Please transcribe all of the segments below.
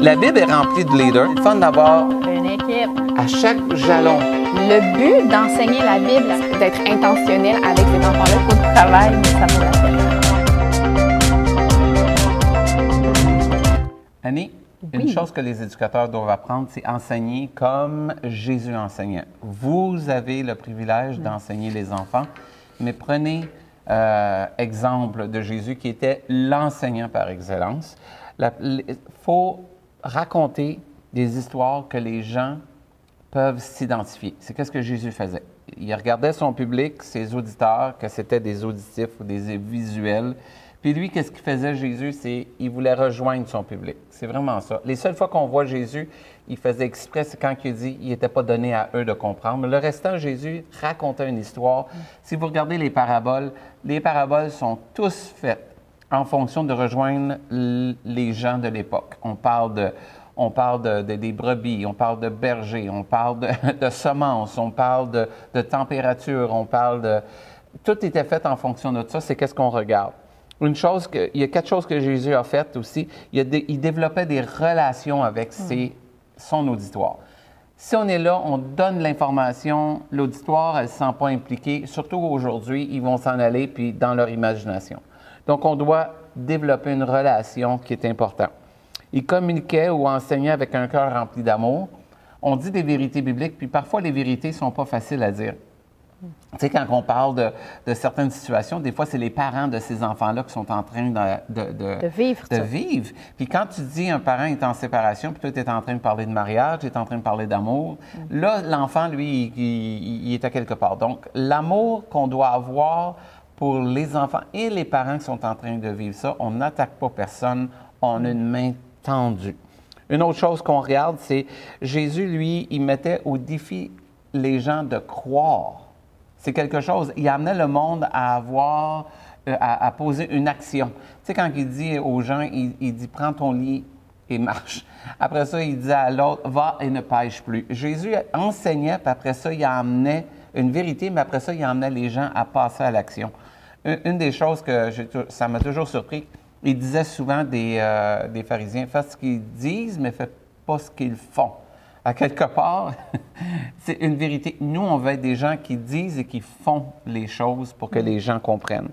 La Bible est remplie de leaders. C'est fun d'avoir Une équipe. à chaque jalon. Le but d'enseigner la Bible, c'est d'être intentionnel avec ces enfants-là. Il faut du travail, mais ça vaut la peine. Annie, une Oui. chose que les éducateurs doivent apprendre, c'est enseigner comme Jésus enseignait. Vous avez le privilège d'enseigner les enfants, mais prenez euh, exemple de Jésus qui était l'enseignant par excellence. Il faut raconter des histoires que les gens peuvent s'identifier. C'est qu'est-ce que Jésus faisait? Il regardait son public, ses auditeurs, que c'était des auditifs ou des visuels. Puis lui, qu'est-ce qu'il faisait, Jésus? C'est il voulait rejoindre son public. C'est vraiment ça. Les seules fois qu'on voit Jésus, il faisait exprès, c'est quand il dit il n'était pas donné à eux de comprendre. Mais le restant, Jésus racontait une histoire. Si vous regardez les paraboles, les paraboles sont tous faites en fonction de rejoindre les gens de l'époque. On parle de, on parle de, de- des brebis, on parle de bergers, on parle de, de semences, on parle de, de température, on parle de... Tout était fait en fonction de ça, c'est qu'est-ce qu'on regarde. Une chose que, il y a quatre choses que Jésus a faites aussi. Il, a dé- il développait des relations avec ses, son auditoire. Si on est là, on donne l'information, l'auditoire, elle ne se sent pas impliquée. Surtout aujourd'hui, ils vont s'en aller puis dans leur imagination. Donc, on doit développer une relation qui est importante. Il communiquait ou enseignait avec un cœur rempli d'amour. On dit des vérités bibliques, puis parfois les vérités ne sont pas faciles à dire. Tu sais, quand on parle de, de certaines situations, des fois, c'est les parents de ces enfants-là qui sont en train de, de, De vivre de ça. vivre. Puis quand tu dis un parent est en séparation, puis toi, tu es en train de parler de mariage, tu es en train de parler d'amour, là, l'enfant, lui, il, il- il est à quelque part. Donc, l'amour qu'on doit avoir pour les enfants et les parents qui sont en train de vivre ça, on n'attaque pas personne, on a une main tendue. Une autre chose qu'on regarde, c'est Jésus, lui, il mettait au défi les gens de croire. C'est quelque chose. Il amenait le monde à avoir, euh, à, poser une action. Tu sais, quand il dit aux gens, il, il dit prends ton lit et marche. Après ça, il dit à l'autre va et ne pêche plus. Jésus enseignait, puis après ça, il amenait une vérité, mais après ça, il amenait les gens à passer à l'action. Une, des choses que ça m'a toujours surpris, il disait souvent des, euh, des pharisiens faites ce qu'ils disent, mais faites pas ce qu'ils font à quelque part, c'est une vérité. Nous, on veut être des gens qui disent et qui font les choses pour que les gens comprennent.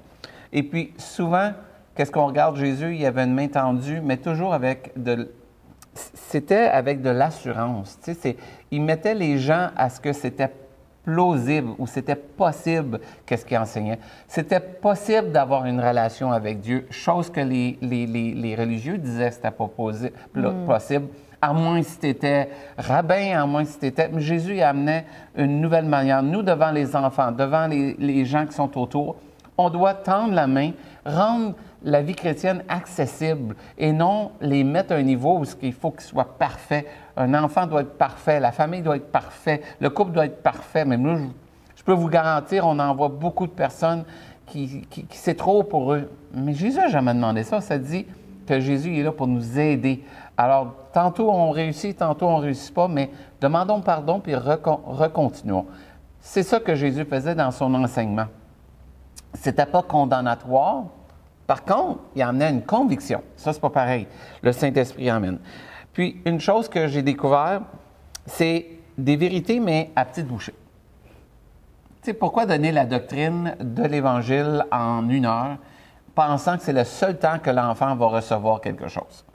Et puis, souvent, qu'est-ce qu'on regarde? Jésus? Il avait une main tendue, mais toujours avec de... C'était avec de l'assurance. Tu sais, c'est- il mettait les gens à ce que c'était plausible ou c'était possible qu'est-ce qu'il enseignait? C'était possible d'avoir une relation avec Dieu, chose que les, les- les- les religieux disaient que c'était pas plo- possible, à moins si tu étais rabbin, à moins si tu étais... Mais Jésus amenait une nouvelle manière. Nous, devant les enfants, devant les, les gens qui sont autour, on doit tendre la main, rendre la vie chrétienne accessible et non les mettre à un niveau où il faut qu'il soit parfait. Un enfant doit être parfait, la famille doit être parfait, le couple doit être parfait. Mais moi, je, peux vous garantir, on en voit beaucoup de personnes qui, qui, qui- c'est trop pour eux. Mais Jésus n'a jamais demandé ça. Ça dit que Jésus est là pour nous aider. Alors, tantôt on réussit, tantôt on ne réussit pas, mais demandons pardon puis recon- recontinuons. C'est ça que Jésus faisait dans son enseignement. C'était pas condamnatoire. Par contre, il amenait une conviction. Ça, c'est pas pareil. Le Saint-Esprit amène. Puis, une chose que j'ai découvert, c'est des vérités, mais à petite bouchée. Tu sais, pourquoi donner la doctrine de l'Évangile en une heure, pensant que c'est le seul temps que l'enfant va recevoir quelque chose?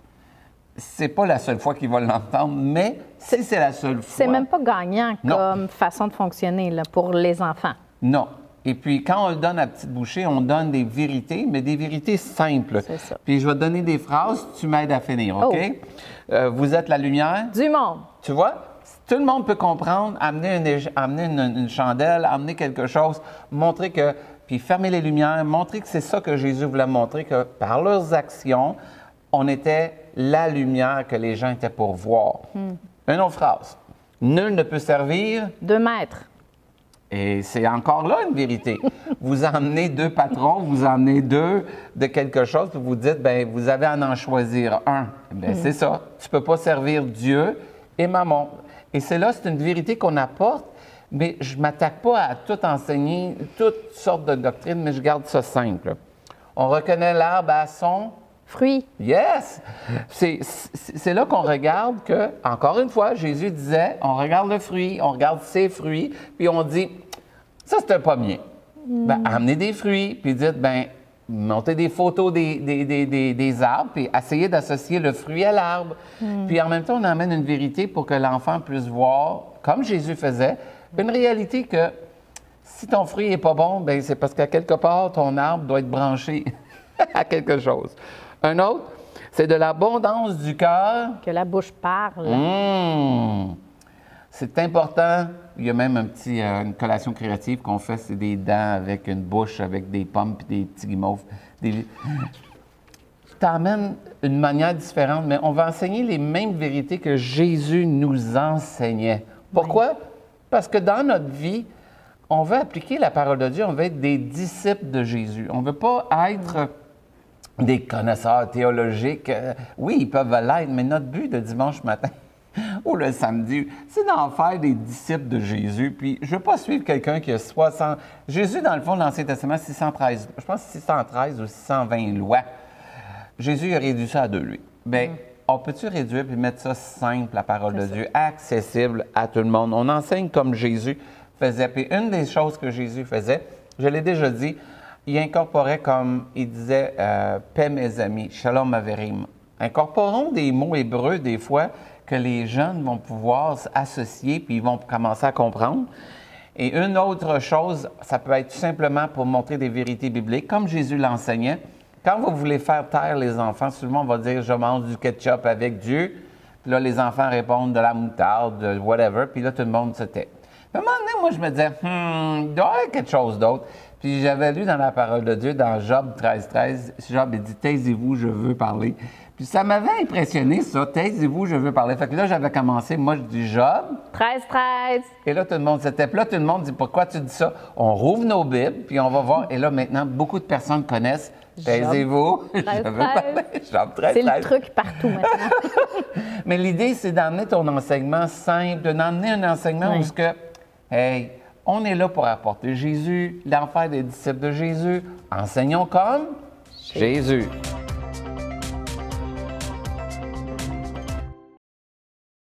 C'est pas la seule fois qu'il va l'entendre, mais si c'est la seule fois. C'est même pas gagnant Non. comme façon de fonctionner là, pour les enfants. Non. Et puis, quand on le donne à petite bouchée, on donne des vérités, mais des vérités simples. C'est ça. Puis, je vais te donner des phrases, tu m'aides à finir, OK? Oh. Euh, vous êtes la lumière. Du monde. Tu vois? Tout le monde peut comprendre, amener une, ége- amener une, une chandelle, amener quelque chose, montrer que, puis fermer les lumières, montrer que c'est ça que Jésus voulait montrer, que par leurs actions, on était la lumière que les gens étaient pour voir. Une autre phrase. Nul ne peut servir Deux mètres. Et c'est encore là une vérité. vous emmenez deux patrons, vous emmenez deux de quelque chose, puis vous dites, ben vous avez à en choisir un. Ben c'est ça. Tu peux pas servir Dieu et maman. Et c'est là, c'est une vérité qu'on apporte, mais je m'attaque pas à tout enseigner, toutes sortes de doctrines, mais je garde ça simple. On reconnaît l'arbre à son Fruits. Yes! C'est- là qu'on regarde que, encore une fois, Jésus disait, on regarde le fruit, on regarde ses fruits, puis on dit, ça c'est un pommier. Ben, amenez des fruits, puis dites, ben, montez des photos des, des, des, des- des arbres, puis essayez d'associer le fruit à l'arbre. Puis en même temps, on amène une vérité pour que l'enfant puisse voir, comme Jésus faisait, une réalité que si ton fruit n'est pas bon, ben c'est parce qu'à quelque part, ton arbre doit être branché à quelque chose. Un autre, c'est de l'abondance du cœur. Que la bouche parle. Mmh. C'est important. Il y a même un petit, euh, une collation créative qu'on fait, c'est des dents avec une bouche, avec des pommes et des petits guimauves. Des... T'amènes une manière différente, mais on va enseigner les mêmes vérités que Jésus nous enseignait. Pourquoi? Parce que dans notre vie, on veut appliquer la parole de Dieu, on veut être des disciples de Jésus. On ne veut pas être des connaisseurs théologiques. Euh, oui, ils peuvent l'être, mais notre but de dimanche matin ou le samedi, c'est d'en faire des disciples de Jésus. Puis je ne veux pas suivre quelqu'un qui a 60... Jésus, dans le fond, de l'Ancien Testament, 613, je pense 613 ou 620 lois. Jésus a réduit ça à deux, lui. Bien, on peut-tu réduire puis mettre ça simple, la parole de Dieu, accessible à tout le monde? On enseigne comme Jésus faisait. Puis une des choses que Jésus faisait, je l'ai déjà dit, il incorporait comme, il disait, euh, paix mes amis, shalom averim. Incorporons des mots hébreux des fois que les jeunes vont pouvoir associer puis ils vont commencer à comprendre. Et une autre chose, ça peut être simplement pour montrer des vérités bibliques, comme Jésus l'enseignait. Quand vous voulez faire taire les enfants, souvent on va dire je mange du ketchup avec Dieu. Puis là, les enfants répondent de la moutarde, de whatever. Puis là, tout le monde se tait. Puis à un moment donné, moi, je me disais, hmm, il doit y avoir quelque chose d'autre. Puis j'avais lu dans la parole de Dieu, dans Job 13, 13, Job il dit Taisez-vous, je veux parler. Puis ça m'avait impressionné, ça. Taisez-vous, je veux parler. Fait que là, j'avais commencé, moi, je dis Job. 13, 13. Et là, tout le monde s'était. Puis là, tout le monde dit Pourquoi tu dis ça? On rouvre nos Bibles, puis on va voir. Et là, maintenant, beaucoup de personnes connaissent. Taisez-vous, je 13, veux parler. Job 13, C'est le 13. truc partout maintenant. Mais l'idée, c'est d'amener ton enseignement simple, de d'emmener un enseignement où ce que, hey, on est là pour apporter Jésus, d'en faire des disciples de Jésus. Enseignons comme Jésus.